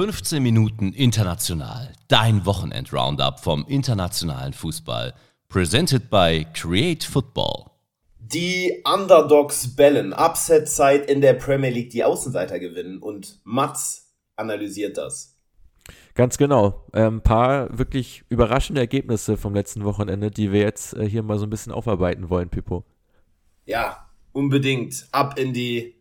15 Minuten international. Dein Wochenend-Roundup vom internationalen Fußball. Presented by Create Football. Die Underdogs bellen. Upset-Zeit in der Premier League. Die Außenseiter gewinnen. Und Mats analysiert das. Ganz genau. Ein ähm, paar wirklich überraschende Ergebnisse vom letzten Wochenende, die wir jetzt äh, hier mal so ein bisschen aufarbeiten wollen, Pippo. Ja, unbedingt. Ab in die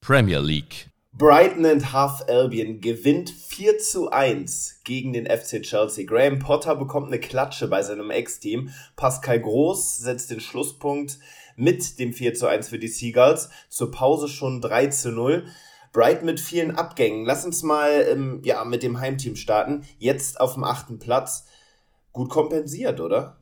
Premier League. Brighton and Half Albion gewinnt 4 zu 1 gegen den FC Chelsea. Graham Potter bekommt eine Klatsche bei seinem Ex-Team. Pascal Groß setzt den Schlusspunkt mit dem 4 zu 1 für die Seagulls. Zur Pause schon 3 zu 0. Brighton mit vielen Abgängen. Lass uns mal ähm, ja, mit dem Heimteam starten. Jetzt auf dem achten Platz. Gut kompensiert, oder?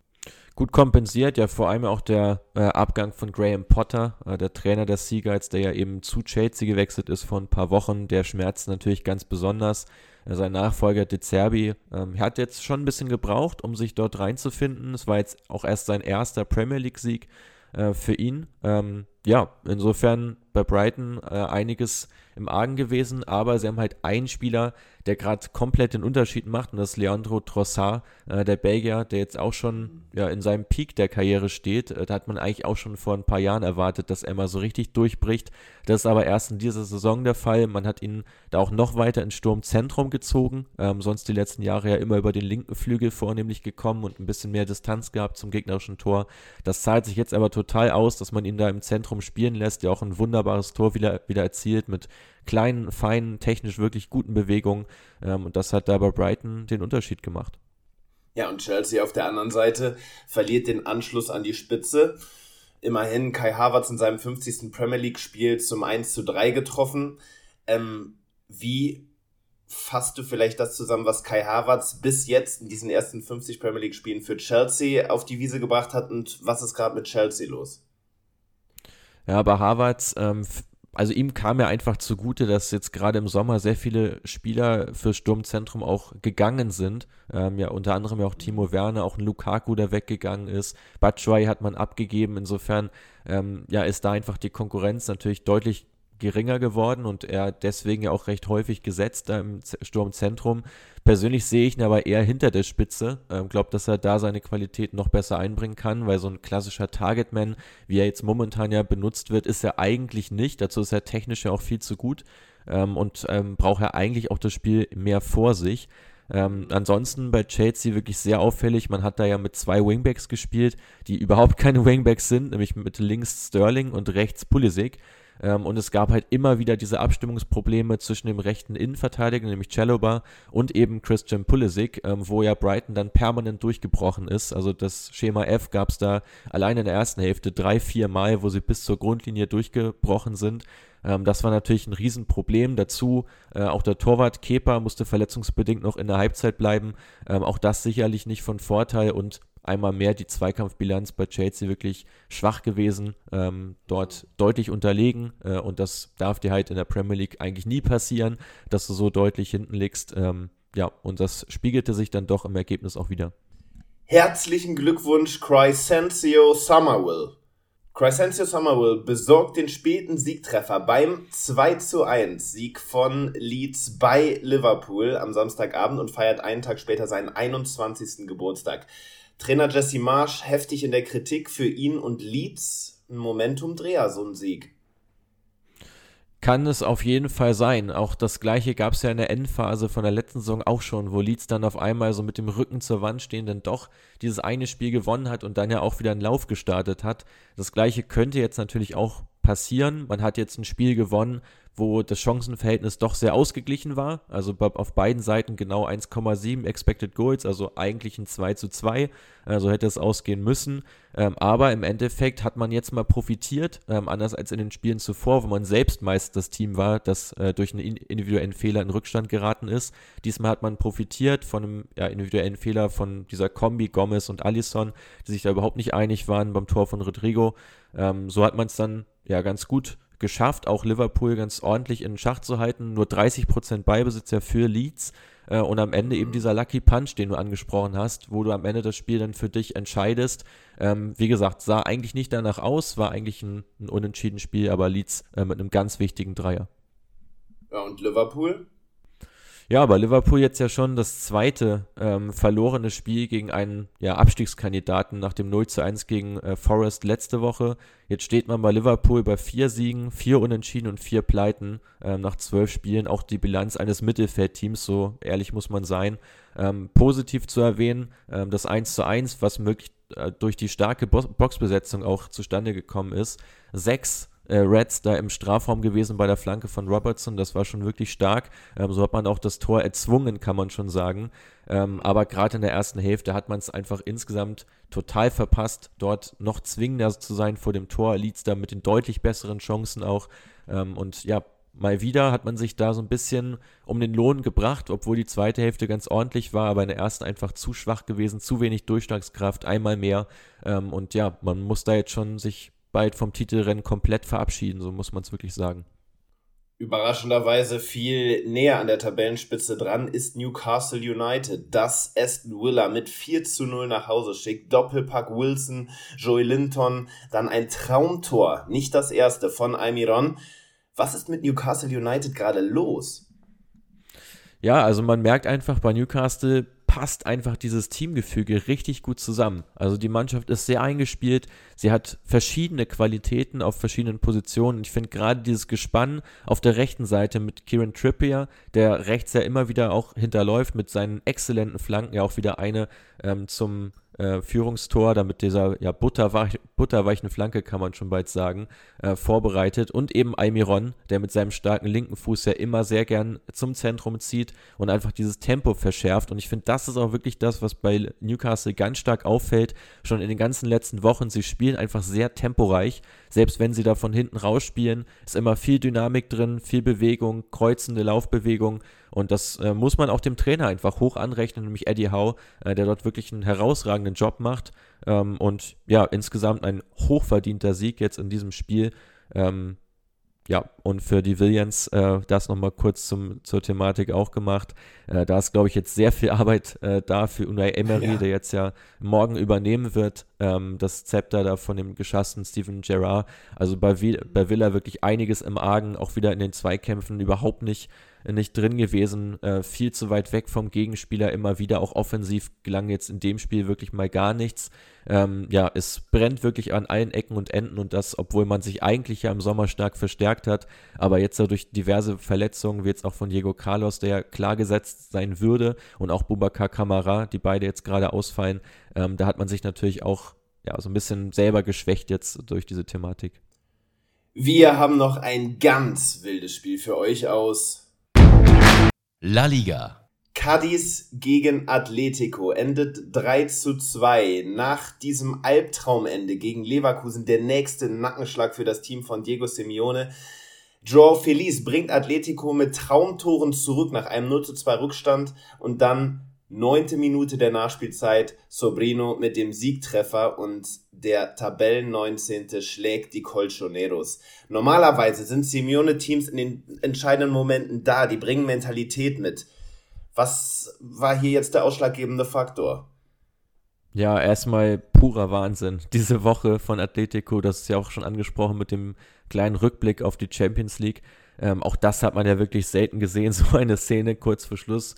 Gut kompensiert, ja vor allem auch der äh, Abgang von Graham Potter, äh, der Trainer der Seagulls, der ja eben zu Chelsea gewechselt ist vor ein paar Wochen, der schmerzt natürlich ganz besonders. Äh, sein Nachfolger De Zerbi ähm, hat jetzt schon ein bisschen gebraucht, um sich dort reinzufinden. Es war jetzt auch erst sein erster Premier League-Sieg äh, für ihn. Ähm, ja, insofern bei Brighton äh, einiges im Argen gewesen, aber sie haben halt einen Spieler, der gerade komplett den Unterschied macht und das ist Leandro Trossard, äh, der Belgier, der jetzt auch schon ja, in seinem Peak der Karriere steht. Äh, da hat man eigentlich auch schon vor ein paar Jahren erwartet, dass er mal so richtig durchbricht. Das ist aber erst in dieser Saison der Fall. Man hat ihn da auch noch weiter ins Sturmzentrum gezogen, ähm, sonst die letzten Jahre ja immer über den linken Flügel vornehmlich gekommen und ein bisschen mehr Distanz gehabt zum gegnerischen Tor. Das zahlt sich jetzt aber total aus, dass man ihn da im Zentrum spielen lässt, der auch ein wunderbares Tor wieder, wieder erzielt mit kleinen, feinen, technisch wirklich guten Bewegungen. Ähm, und das hat da bei Brighton den Unterschied gemacht. Ja, und Chelsea auf der anderen Seite verliert den Anschluss an die Spitze. Immerhin Kai Havertz in seinem 50. Premier League-Spiel zum 1 zu 3 getroffen. Ähm, wie fasst du vielleicht das zusammen, was Kai Havertz bis jetzt in diesen ersten 50 Premier League-Spielen für Chelsea auf die Wiese gebracht hat und was ist gerade mit Chelsea los? Ja, bei Havertz ähm, also ihm kam ja einfach zugute, dass jetzt gerade im Sommer sehr viele Spieler fürs Sturmzentrum auch gegangen sind. Ähm, ja, unter anderem ja auch Timo Werner, auch ein Lukaku, der weggegangen ist. Batshuayi hat man abgegeben. Insofern ähm, ja, ist da einfach die Konkurrenz natürlich deutlich geringer geworden und er deswegen ja auch recht häufig gesetzt da im Sturmzentrum. Persönlich sehe ich ihn aber eher hinter der Spitze. Ähm, Glaube, dass er da seine Qualität noch besser einbringen kann, weil so ein klassischer Targetman, wie er jetzt momentan ja benutzt wird, ist er eigentlich nicht. Dazu ist er technisch ja auch viel zu gut ähm, und ähm, braucht er eigentlich auch das Spiel mehr vor sich. Ähm, ansonsten bei Chelsea wirklich sehr auffällig. Man hat da ja mit zwei Wingbacks gespielt, die überhaupt keine Wingbacks sind, nämlich mit links Sterling und rechts Pulisic. Ähm, und es gab halt immer wieder diese Abstimmungsprobleme zwischen dem rechten Innenverteidiger, nämlich Chalobah, und eben Christian Pulisic, ähm, wo ja Brighton dann permanent durchgebrochen ist. Also das Schema F gab es da allein in der ersten Hälfte drei, vier Mal, wo sie bis zur Grundlinie durchgebrochen sind. Ähm, das war natürlich ein Riesenproblem. Dazu äh, auch der Torwart Kepa musste verletzungsbedingt noch in der Halbzeit bleiben. Ähm, auch das sicherlich nicht von Vorteil und einmal mehr die Zweikampfbilanz bei Chelsea wirklich schwach gewesen, ähm, dort deutlich unterlegen äh, und das darf dir halt in der Premier League eigentlich nie passieren, dass du so deutlich hinten liegst. Ähm, ja, und das spiegelte sich dann doch im Ergebnis auch wieder. Herzlichen Glückwunsch, Crescencio Summerwill. Crescencio Summerwill besorgt den späten Siegtreffer beim 2 zu 1 Sieg von Leeds bei Liverpool am Samstagabend und feiert einen Tag später seinen 21. Geburtstag. Trainer Jesse Marsch heftig in der Kritik für ihn und Leeds ein Momentum-Dreher, so ein Sieg. Kann es auf jeden Fall sein. Auch das gleiche gab es ja in der Endphase von der letzten Saison auch schon, wo Leeds dann auf einmal so mit dem Rücken zur Wand stehen, dann doch dieses eine Spiel gewonnen hat und dann ja auch wieder einen Lauf gestartet hat. Das gleiche könnte jetzt natürlich auch passieren. Man hat jetzt ein Spiel gewonnen, wo das Chancenverhältnis doch sehr ausgeglichen war. Also auf beiden Seiten genau 1,7 Expected Goals, also eigentlich ein 2 zu 2. Also hätte es ausgehen müssen. Ähm, aber im Endeffekt hat man jetzt mal profitiert, ähm, anders als in den Spielen zuvor, wo man selbst meist das Team war, das äh, durch einen individuellen Fehler in Rückstand geraten ist. Diesmal hat man profitiert von einem ja, individuellen Fehler von dieser Kombi Gomez und Allison, die sich da überhaupt nicht einig waren beim Tor von Rodrigo. Ähm, so hat man es dann ja ganz gut geschafft, auch Liverpool ganz ordentlich in Schach zu halten. Nur 30% Beibesitz ja für Leeds. Äh, und am Ende eben dieser Lucky Punch, den du angesprochen hast, wo du am Ende das Spiel dann für dich entscheidest. Ähm, wie gesagt, sah eigentlich nicht danach aus, war eigentlich ein, ein unentschieden Spiel, aber Leeds äh, mit einem ganz wichtigen Dreier. Ja, und Liverpool? Ja, aber Liverpool jetzt ja schon das zweite ähm, verlorene Spiel gegen einen ja, Abstiegskandidaten nach dem 0 zu 1 gegen äh, Forest letzte Woche. Jetzt steht man bei Liverpool bei vier Siegen, vier Unentschieden und vier Pleiten ähm, nach zwölf Spielen. Auch die Bilanz eines Mittelfeldteams, so ehrlich muss man sein. Ähm, positiv zu erwähnen, ähm, das 1 zu 1, was möglich äh, durch die starke Bo Boxbesetzung auch zustande gekommen ist. Sechs äh, Reds da im Strafraum gewesen bei der Flanke von Robertson. Das war schon wirklich stark. Ähm, so hat man auch das Tor erzwungen, kann man schon sagen. Ähm, aber gerade in der ersten Hälfte hat man es einfach insgesamt total verpasst, dort noch zwingender zu sein vor dem Tor. Leeds da mit den deutlich besseren Chancen auch. Ähm, und ja, mal wieder hat man sich da so ein bisschen um den Lohn gebracht, obwohl die zweite Hälfte ganz ordentlich war, aber in der ersten einfach zu schwach gewesen, zu wenig Durchschlagskraft, einmal mehr. Ähm, und ja, man muss da jetzt schon sich bald vom Titelrennen komplett verabschieden, so muss man es wirklich sagen. Überraschenderweise viel näher an der Tabellenspitze dran ist Newcastle United, das Aston Villa mit 4 zu 0 nach Hause schickt. Doppelpack Wilson, Joey Linton, dann ein Traumtor, nicht das erste von Almiron. Was ist mit Newcastle United gerade los? Ja, also man merkt einfach bei Newcastle passt einfach dieses Teamgefüge richtig gut zusammen. Also die Mannschaft ist sehr eingespielt, sie hat verschiedene Qualitäten auf verschiedenen Positionen. Ich finde gerade dieses Gespann auf der rechten Seite mit Kieran Trippier, der rechts ja immer wieder auch hinterläuft mit seinen exzellenten Flanken, ja auch wieder eine ähm, zum äh, Führungstor, damit dieser ja, butterweich, butterweichen Flanke, kann man schon bald sagen, äh, vorbereitet. Und eben Almiron, der mit seinem starken linken Fuß ja immer sehr gern zum Zentrum zieht und einfach dieses Tempo verschärft. Und ich finde, das ist auch wirklich das, was bei Newcastle ganz stark auffällt. Schon in den ganzen letzten Wochen, sie spielen einfach sehr temporeich. Selbst wenn sie da von hinten rausspielen, ist immer viel Dynamik drin, viel Bewegung, kreuzende Laufbewegung. Und das äh, muss man auch dem Trainer einfach hoch anrechnen, nämlich Eddie Howe, äh, der dort wirklich einen herausragenden Job macht. Ähm, und ja, insgesamt ein hochverdienter Sieg jetzt in diesem Spiel. Ähm, ja, und für die Williams äh, das nochmal kurz zum, zur Thematik auch gemacht. Äh, da ist, glaube ich, jetzt sehr viel Arbeit äh, da für Unai Emery, ja. der jetzt ja morgen übernehmen wird, ähm, das Zepter da von dem geschassten Steven Gerrard. Also bei, bei Villa wirklich einiges im Argen, auch wieder in den Zweikämpfen überhaupt nicht nicht drin gewesen, äh, viel zu weit weg vom Gegenspieler, immer wieder auch offensiv gelang jetzt in dem Spiel wirklich mal gar nichts. Ähm, ja, es brennt wirklich an allen Ecken und Enden und das, obwohl man sich eigentlich ja im Sommer stark verstärkt hat, aber jetzt durch diverse Verletzungen, wie jetzt auch von Diego Carlos, der klar gesetzt sein würde und auch Bubakar Kamara, die beide jetzt gerade ausfallen, ähm, da hat man sich natürlich auch ja, so ein bisschen selber geschwächt jetzt durch diese Thematik. Wir haben noch ein ganz wildes Spiel für euch aus La Liga. Cadiz gegen Atletico endet 3 zu 2. Nach diesem Albtraumende gegen Leverkusen der nächste Nackenschlag für das Team von Diego Simeone. Joao Feliz bringt Atletico mit Traumtoren zurück nach einem 0 zu 2 Rückstand und dann neunte Minute der Nachspielzeit Sobrino mit dem Siegtreffer und der Tabellen 19. schlägt die Colchoneros. Normalerweise sind Simeone-Teams in den entscheidenden Momenten da, die bringen Mentalität mit. Was war hier jetzt der ausschlaggebende Faktor? Ja, erstmal purer Wahnsinn. Diese Woche von Atletico, das ist ja auch schon angesprochen mit dem kleinen Rückblick auf die Champions League. Ähm, auch das hat man ja wirklich selten gesehen, so eine Szene kurz vor Schluss.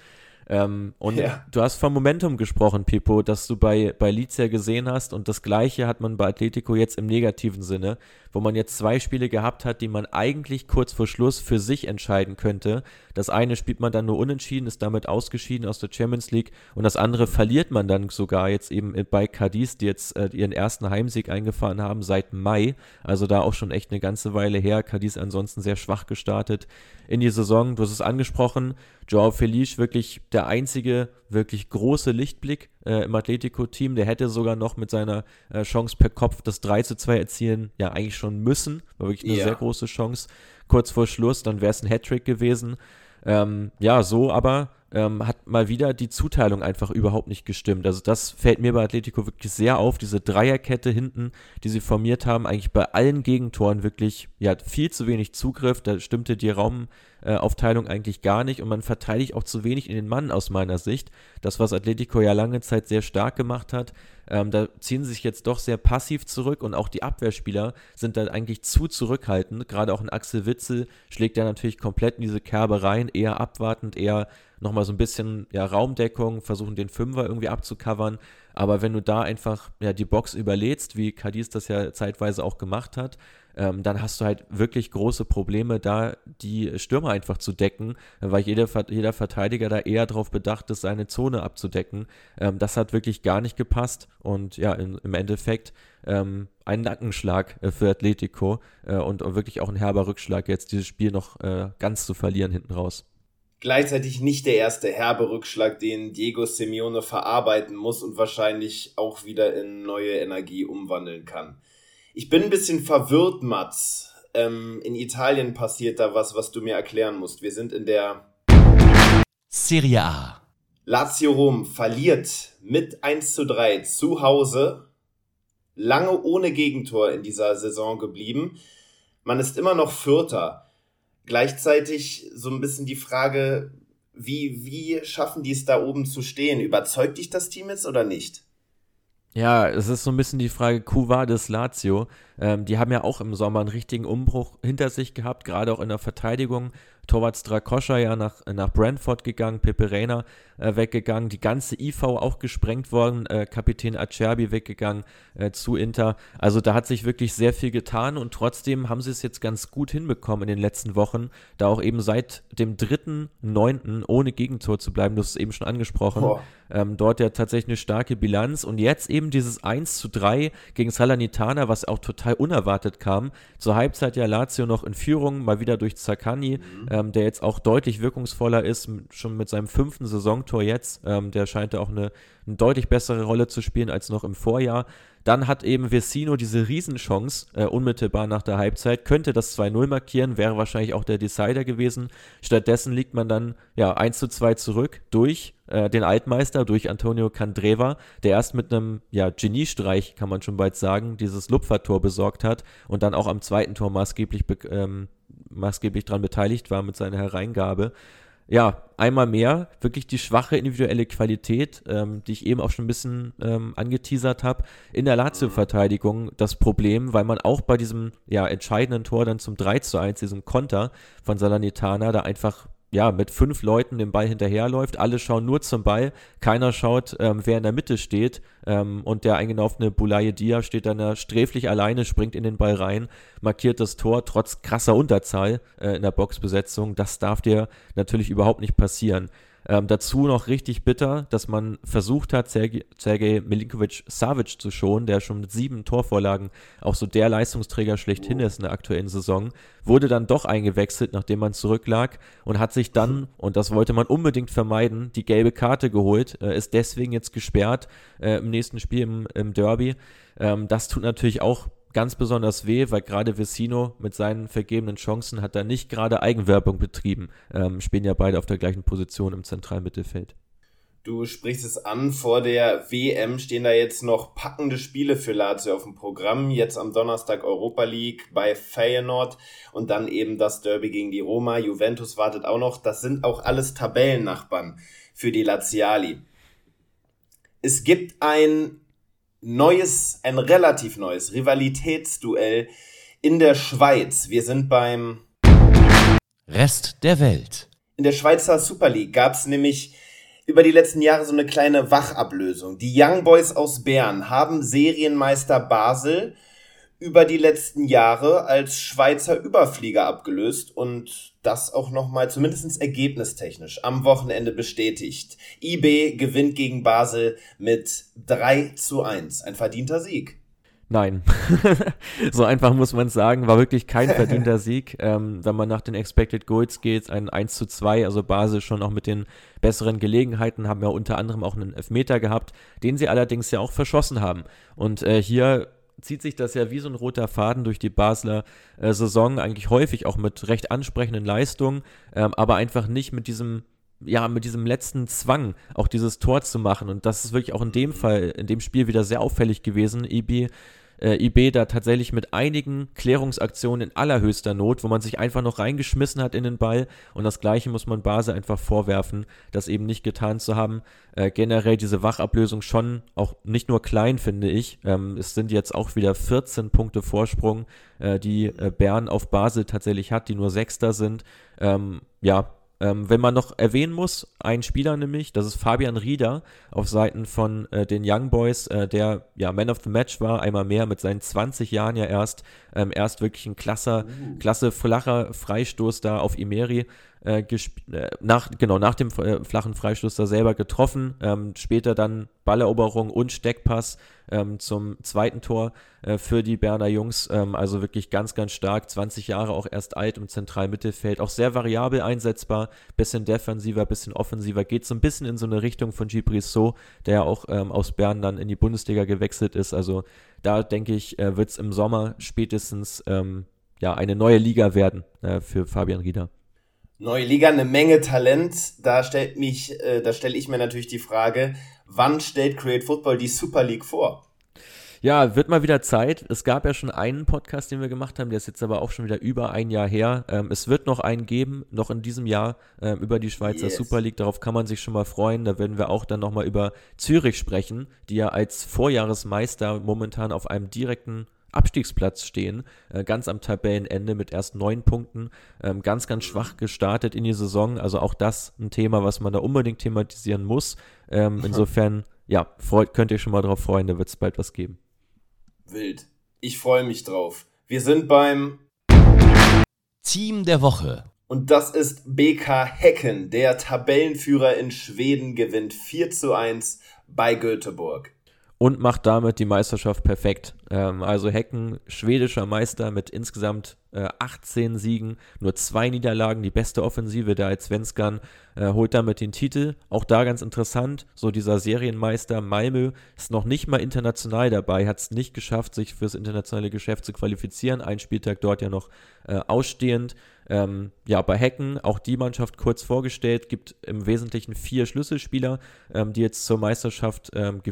Ähm, und ja. du hast vom Momentum gesprochen, Pipo, das du bei, bei Leeds ja gesehen hast. Und das Gleiche hat man bei Atletico jetzt im negativen Sinne, wo man jetzt zwei Spiele gehabt hat, die man eigentlich kurz vor Schluss für sich entscheiden könnte. Das eine spielt man dann nur unentschieden, ist damit ausgeschieden aus der Champions League. Und das andere verliert man dann sogar jetzt eben bei Cadiz, die jetzt äh, ihren ersten Heimsieg eingefahren haben seit Mai. Also da auch schon echt eine ganze Weile her. Cadiz ansonsten sehr schwach gestartet in die Saison. Du hast es angesprochen, Joao Felice wirklich der einzige wirklich große Lichtblick äh, im Atletico-Team. Der hätte sogar noch mit seiner äh, Chance per Kopf das 3 zu 2 erzielen, ja eigentlich schon müssen. War wirklich eine ja. sehr große Chance. Kurz vor Schluss, dann wäre es ein Hattrick gewesen. Ähm, ja, so aber ähm, hat mal wieder die Zuteilung einfach überhaupt nicht gestimmt. Also das fällt mir bei Atletico wirklich sehr auf, diese Dreierkette hinten, die sie formiert haben, eigentlich bei allen Gegentoren wirklich, ja, viel zu wenig Zugriff, da stimmte die Raum, Aufteilung eigentlich gar nicht und man verteidigt auch zu wenig in den Mann aus meiner Sicht. Das, was Atletico ja lange Zeit sehr stark gemacht hat, ähm, da ziehen sie sich jetzt doch sehr passiv zurück und auch die Abwehrspieler sind da eigentlich zu zurückhaltend. Gerade auch ein Axel Witzel schlägt ja natürlich komplett in diese Kerbe rein, eher abwartend, eher nochmal so ein bisschen ja, Raumdeckung, versuchen den Fünfer irgendwie abzucovern. Aber wenn du da einfach ja, die Box überlädst, wie Cadiz das ja zeitweise auch gemacht hat, ähm, dann hast du halt wirklich große Probleme, da die Stürmer einfach zu decken, weil jeder, jeder Verteidiger da eher darauf bedacht ist, seine Zone abzudecken. Ähm, das hat wirklich gar nicht gepasst und ja, in, im Endeffekt ähm, ein Nackenschlag äh, für Atletico äh, und wirklich auch ein herber Rückschlag, jetzt dieses Spiel noch äh, ganz zu verlieren hinten raus gleichzeitig nicht der erste herbe Rückschlag, den Diego Simeone verarbeiten muss und wahrscheinlich auch wieder in neue Energie umwandeln kann. Ich bin ein bisschen verwirrt, Mats. Ähm, in Italien passiert da was, was du mir erklären musst. Wir sind in der Serie A. Lazio Rom verliert mit 1 zu 3 zu Hause. Lange ohne Gegentor in dieser Saison geblieben. Man ist immer noch Vierter. Gleichzeitig so ein bisschen die Frage, wie, wie schaffen die es da oben zu stehen? Überzeugt dich das Team jetzt oder nicht? Ja, es ist so ein bisschen die Frage, Kuva des Lazio. Ähm, die haben ja auch im Sommer einen richtigen Umbruch hinter sich gehabt, gerade auch in der Verteidigung. Torwart Strakoscha ja nach, nach Brentford gegangen, Pepe Reina äh, weggegangen, die ganze IV auch gesprengt worden, äh, Kapitän Acerbi weggegangen äh, zu Inter. Also da hat sich wirklich sehr viel getan und trotzdem haben sie es jetzt ganz gut hinbekommen in den letzten Wochen, da auch eben seit dem dritten Neunten ohne Gegentor zu bleiben, du hast es eben schon angesprochen. Ähm, dort ja tatsächlich eine starke Bilanz und jetzt eben dieses 1 zu 3 gegen Salernitana, was auch total unerwartet kam. Zur Halbzeit ja Lazio noch in Führung, mal wieder durch Zaccani. Mhm ähm, der jetzt auch deutlich wirkungsvoller ist, schon mit seinem fünften Saisontor jetzt. Ähm, der scheint da auch eine, eine, deutlich bessere Rolle zu spielen als noch im Vorjahr. Dann hat eben Vecino diese Riesenchance äh, unmittelbar nach der Halbzeit, könnte das 2-0 markieren, wäre wahrscheinlich auch der Decider gewesen. Stattdessen liegt man dann ja 1 zu 2 zurück durch äh, den Altmeister, durch Antonio Candreva, der erst mit einem ja, Geniestreich, kann man schon bald sagen, dieses Lupfertor besorgt hat und dann auch am zweiten Tor maßgeblich ähm, maßgeblich daran beteiligt war mit seiner Hereingabe. Ja, einmal mehr wirklich die schwache individuelle Qualität, ähm, die ich eben auch schon ein bisschen ähm, angeteasert habe, in der Lazio-Verteidigung das Problem, weil man auch bei diesem ja, entscheidenden Tor dann zum 3 zu 1, diesem Konter von Salernitana, da einfach ja, mit fünf Leuten den Ball hinterherläuft. Alle schauen nur zum Ball. Keiner schaut, ähm, wer in der Mitte steht. Ähm, und der eingelaufene Bulaye Dia steht dann da sträflich alleine, springt in den Ball rein, markiert das Tor trotz krasser Unterzahl äh, in der Boxbesetzung. Das darf dir natürlich überhaupt nicht passieren. Ähm, dazu noch richtig bitter, dass man versucht hat, Sergej Milinkovic-Savic zu schonen, der schon mit sieben Torvorlagen auch so der Leistungsträger schlechthin ist in der aktuellen Saison, wurde dann doch eingewechselt, nachdem man zurücklag und hat sich dann, und das wollte man unbedingt vermeiden, die gelbe Karte geholt, äh, ist deswegen jetzt gesperrt äh, im nächsten Spiel im, im Derby. Ähm, das tut natürlich auch ganz besonders weh, weil gerade Vecino mit seinen vergebenen Chancen hat da nicht gerade Eigenwerbung betrieben. Ähm, spielen ja beide auf der gleichen Position im zentralen Mittelfeld. Du sprichst es an, vor der WM stehen da jetzt noch packende Spiele für Lazio auf dem Programm. Jetzt am Donnerstag Europa League bei Feyenoord und dann eben das Derby gegen die Roma. Juventus wartet auch noch. Das sind auch alles Tabellennachbarn für die Laziali. Es gibt ein neues, ein relativ neues Rivalitätsduell in der Schweiz. Wir sind beim Rest der Welt. In der Schweizer Super League gab es nämlich über die letzten Jahre so eine kleine Wachablösung. Die Young Boys aus Bern haben Serienmeister Basel über die letzten Jahre als Schweizer Überflieger abgelöst und das auch nochmal zumindest ergebnistechnisch am Wochenende bestätigt. IB gewinnt gegen Basel mit 3 zu 1. Ein verdienter Sieg. Nein, so einfach muss man sagen, war wirklich kein verdienter Sieg. Ähm, wenn man nach den Expected Goals geht, ein 1 zu 2, also Basel schon auch mit den besseren Gelegenheiten, haben ja unter anderem auch einen Elfmeter gehabt, den sie allerdings ja auch verschossen haben. Und äh, hier zieht sich das ja wie so ein roter Faden durch die Basler äh, Saison, eigentlich häufig auch mit recht ansprechenden Leistungen, ähm, aber einfach nicht mit diesem ja, mit diesem letzten Zwang auch dieses Tor zu machen. Und das ist wirklich auch in dem Fall, in dem Spiel wieder sehr auffällig gewesen. Ibi äh, IB da tatsächlich mit einigen Klärungsaktionen in allerhöchster Not, wo man sich einfach noch reingeschmissen hat in den Ball. Und das Gleiche muss man Basel einfach vorwerfen, das eben nicht getan zu haben. Äh, generell diese Wachablösung schon auch nicht nur klein, finde ich. Ähm, es sind jetzt auch wieder 14 Punkte Vorsprung, äh, die äh, Bern auf Basel tatsächlich hat, die nur Sechster sind. Ähm, ja, ähm, wenn man noch erwähnen muss, ein Spieler nämlich, das ist Fabian Rieder auf Seiten von äh, den Young Boys, äh, der ja Man of the Match war, einmal mehr mit seinen 20 Jahren ja erst, ähm, erst wirklich ein klasse, uh. klasse flacher Freistoß da auf Imeri äh, äh, nach, genau, nach dem äh, flachen Freistoß da selber getroffen. Ähm, später dann Balleroberung und Steckpass ähm, zum zweiten Tor äh, für die Berner Jungs. Ähm, also wirklich ganz, ganz stark. 20 Jahre auch erst alt im zentralen Mittelfeld. Auch sehr variabel einsetzbar. Bisschen defensiver, bisschen offensiver. Geht so ein bisschen in so eine Richtung von Gibris So, der ja auch ähm, aus Bern dann in die Bundesliga gewechselt ist. Also da denke ich, äh, wird es im Sommer spätestens ähm, ja, eine neue Liga werden äh, für Fabian Rieder. Neue Liga, eine Menge Talent. Da stellt mich, äh, da stelle ich mir natürlich die Frage, wann stellt Create Football die Super League vor? Ja, wird mal wieder Zeit. Es gab ja schon einen Podcast, den wir gemacht haben, der ist jetzt aber auch schon wieder über ein Jahr her. Ähm, es wird noch einen geben, noch in diesem Jahr, ähm, über die Schweizer yes. Super League. Darauf kann man sich schon mal freuen. Da werden wir auch dann nochmal über Zürich sprechen, die ja als Vorjahresmeister momentan auf einem direkten Abstiegsplatz stehen, äh, ganz am Tabellenende mit erst neun Punkten, ähm, ganz, ganz schwach gestartet in die Saison. Also auch das ein Thema, was man da unbedingt thematisieren muss. Ähm, insofern, ja, freut, könnt ihr schon mal drauf freuen, da wird es bald was geben. Wild. Ich freue mich drauf. Wir sind beim Team der Woche. Und das ist BK Hecken. Der Tabellenführer in Schweden gewinnt 4 zu 1 bei Göteborg und macht damit die Meisterschaft perfekt. Ähm, also Hecken, schwedischer Meister mit insgesamt äh, 18 Siegen, nur zwei Niederlagen, die beste Offensive der Svenskan, äh, holt damit den Titel. Auch da ganz interessant, so dieser Serienmeister Malmö ist noch nicht mal international dabei, hat es nicht geschafft, sich fürs internationale Geschäft zu qualifizieren. Ein Spieltag dort ja noch äh, ausstehend. Ähm, ja, bei Hecken auch die Mannschaft kurz vorgestellt, gibt im Wesentlichen vier Schlüsselspieler, ähm, die jetzt zur Meisterschaft ähm,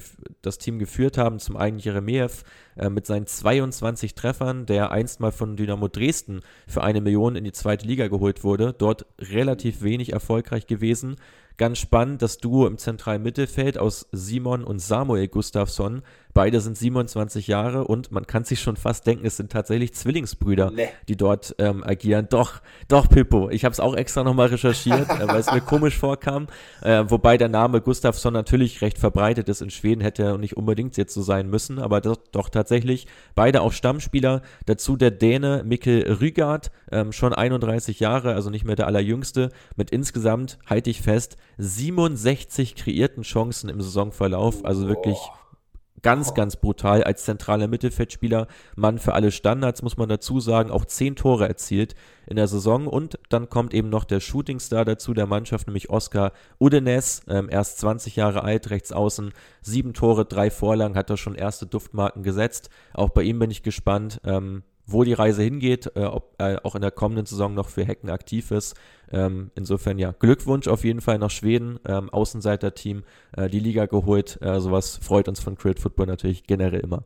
das Team geführt haben. Zum einen Jeremejew äh, mit seinen 22 Treffern, der einst mal von Dynamo Dresden für eine Million in die zweite Liga geholt wurde, dort relativ wenig erfolgreich gewesen. Ganz spannend, das Duo im zentralen Mittelfeld aus Simon und Samuel Gustafsson Beide sind 27 Jahre und man kann sich schon fast denken, es sind tatsächlich Zwillingsbrüder, nee. die dort ähm, agieren. Doch, doch, Pippo. Ich habe es auch extra nochmal recherchiert, äh, weil es mir komisch vorkam. Äh, wobei der Name Gustafsson natürlich recht verbreitet ist in Schweden, hätte er nicht unbedingt jetzt so sein müssen, aber doch, doch tatsächlich beide auch Stammspieler. Dazu der Däne Mikkel Rygard, ähm, schon 31 Jahre, also nicht mehr der allerjüngste, mit insgesamt, halte ich fest, 67 kreierten Chancen im Saisonverlauf. Also wirklich ganz, ganz brutal als zentraler Mittelfeldspieler. Mann für alle Standards, muss man dazu sagen, auch zehn Tore erzielt in der Saison. Und dann kommt eben noch der Shootingstar dazu der Mannschaft, nämlich Oscar Udenes, ähm, erst 20 Jahre alt, rechts außen, sieben Tore, drei Vorlagen, hat er schon erste Duftmarken gesetzt. Auch bei ihm bin ich gespannt. Ähm, wo die Reise hingeht, äh, ob er auch in der kommenden Saison noch für Hecken aktiv ist. Ähm, insofern ja, Glückwunsch auf jeden Fall nach Schweden, ähm, Außenseiter-Team, äh, die Liga geholt. Äh, sowas freut uns von Crit Football natürlich generell immer.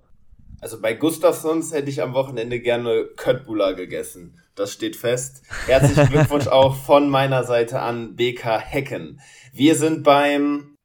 Also bei Gustafsons hätte ich am Wochenende gerne Köttbula gegessen. Das steht fest. Herzlichen Glückwunsch auch von meiner Seite an BK Hecken. Wir sind beim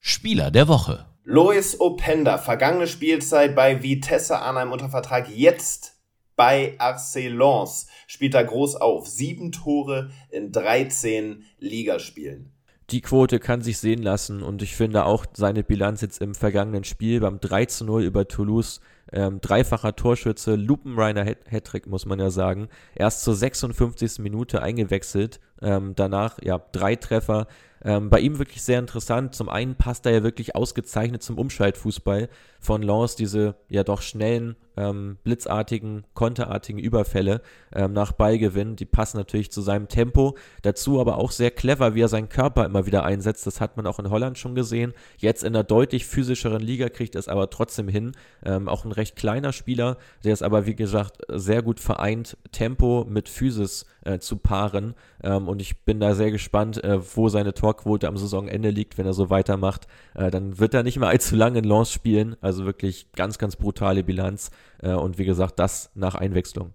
Spieler der Woche. Lois Openda, vergangene Spielzeit bei Vitesse Arnheim unter Vertrag, jetzt bei Arcelons, spielt er groß auf. Sieben Tore in 13 Ligaspielen. Die Quote kann sich sehen lassen und ich finde auch seine Bilanz jetzt im vergangenen Spiel beim 3 zu 0 über Toulouse ähm, dreifacher Torschütze, Lupenreiner Hattrick, muss man ja sagen. Erst zur 56. Minute eingewechselt. Ähm, danach, ja, drei Treffer. Ähm, bei ihm wirklich sehr interessant. Zum einen passt er ja wirklich ausgezeichnet zum Umschaltfußball von Lens, diese ja doch schnellen, ähm, blitzartigen, konterartigen Überfälle ähm, nach Ballgewinn. Die passen natürlich zu seinem Tempo. Dazu aber auch sehr clever, wie er seinen Körper immer wieder einsetzt. Das hat man auch in Holland schon gesehen. Jetzt in einer deutlich physischeren Liga kriegt er es aber trotzdem hin. Ähm, auch ein recht kleiner Spieler, der es aber, wie gesagt, sehr gut vereint, Tempo mit Physis äh, zu paaren. Ähm, und ich bin da sehr gespannt, äh, wo seine Torquote am Saisonende liegt, wenn er so weitermacht. Äh, dann wird er nicht mehr allzu lange in Lens spielen. Also wirklich ganz, ganz brutale Bilanz. Äh, und wie gesagt, das nach Einwechslung.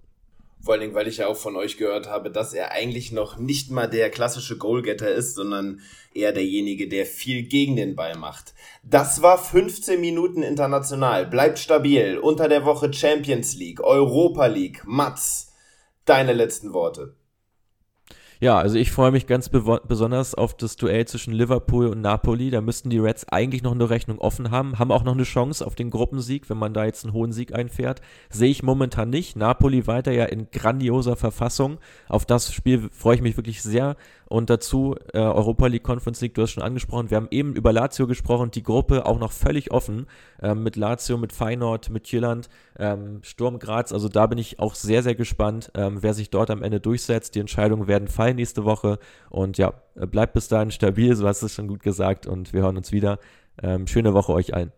Vor allen Dingen, weil ich ja auch von euch gehört habe, dass er eigentlich noch nicht mal der klassische Goalgetter ist, sondern eher derjenige, der viel gegen den Ball macht. Das war 15 Minuten international. Bleibt stabil. Unter der Woche Champions League, Europa League, Mats. Deine letzten Worte. Ja, also ich freue mich ganz besonders auf das Duell zwischen Liverpool und Napoli. Da müssten die Reds eigentlich noch eine Rechnung offen haben, haben auch noch eine Chance auf den Gruppensieg, wenn man da jetzt einen hohen Sieg einfährt. Sehe ich momentan nicht. Napoli weiter ja in grandioser Verfassung. Auf das Spiel freue ich mich wirklich sehr. Und dazu äh, Europa League, Conference League, du hast schon angesprochen. Wir haben eben über Lazio gesprochen, die Gruppe auch noch völlig offen äh, mit Lazio, mit Feyenoord, mit Jylland, ähm, Sturm Graz. Also da bin ich auch sehr, sehr gespannt, ähm, wer sich dort am Ende durchsetzt. Die Entscheidungen werden fallen nächste Woche. Und ja, bleibt bis dahin stabil, so hast du es schon gut gesagt. Und wir hören uns wieder. Ähm, schöne Woche euch allen.